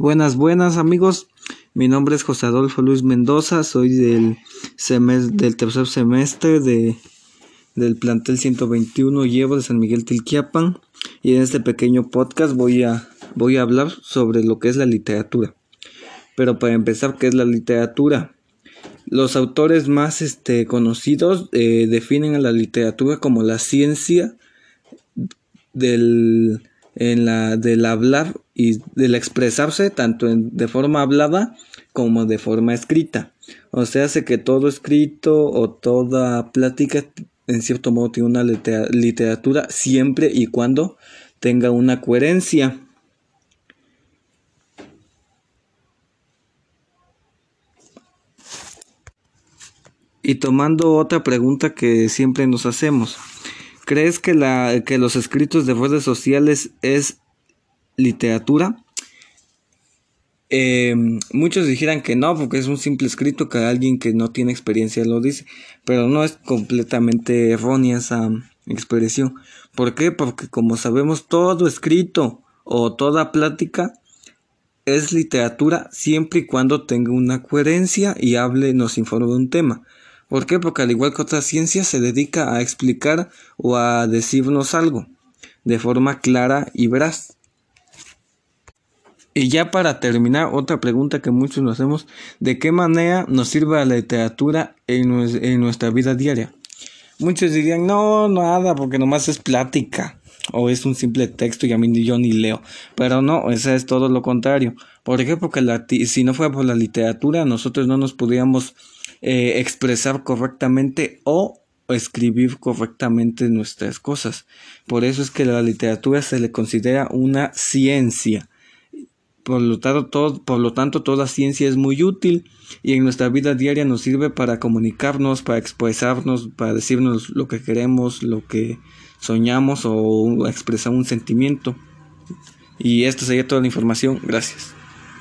Buenas, buenas amigos. Mi nombre es José Adolfo Luis Mendoza. Soy del, del tercer semestre de, del plantel 121 Llevo de San Miguel Tilquiapan. Y en este pequeño podcast voy a, voy a hablar sobre lo que es la literatura. Pero para empezar, ¿qué es la literatura? Los autores más este, conocidos eh, definen a la literatura como la ciencia del, en la, del hablar y del expresarse tanto de forma hablada como de forma escrita. O sea, hace que todo escrito o toda plática en cierto modo tiene una literatura siempre y cuando tenga una coherencia. Y tomando otra pregunta que siempre nos hacemos, ¿Crees que, la, que los escritos de redes sociales es literatura? Eh, muchos dijeran que no, porque es un simple escrito que alguien que no tiene experiencia lo dice, pero no es completamente errónea esa expresión. ¿Por qué? Porque como sabemos, todo escrito o toda plática es literatura siempre y cuando tenga una coherencia y hable, nos informe de un tema. ¿Por qué? Porque al igual que otras ciencias se dedica a explicar o a decirnos algo de forma clara y veraz. Y ya para terminar, otra pregunta que muchos nos hacemos, ¿de qué manera nos sirve la literatura en, nuestra vida diaria? Muchos dirían, no, nada, porque nomás es plática o es un simple texto y a mí yo ni leo. Pero no, eso es todo lo contrario. ¿Por qué? Porque si no fuera por la literatura, nosotros no nos podríamos eh, expresar correctamente o escribir correctamente nuestras cosas. Por eso es que la literatura se le considera una ciencia. Por lo, tanto, todo, por lo tanto, toda ciencia es muy útil y en nuestra vida diaria nos sirve para comunicarnos, para expresarnos, para decirnos lo que queremos, lo que soñamos o expresar un sentimiento. Y esta sería toda la información. Gracias.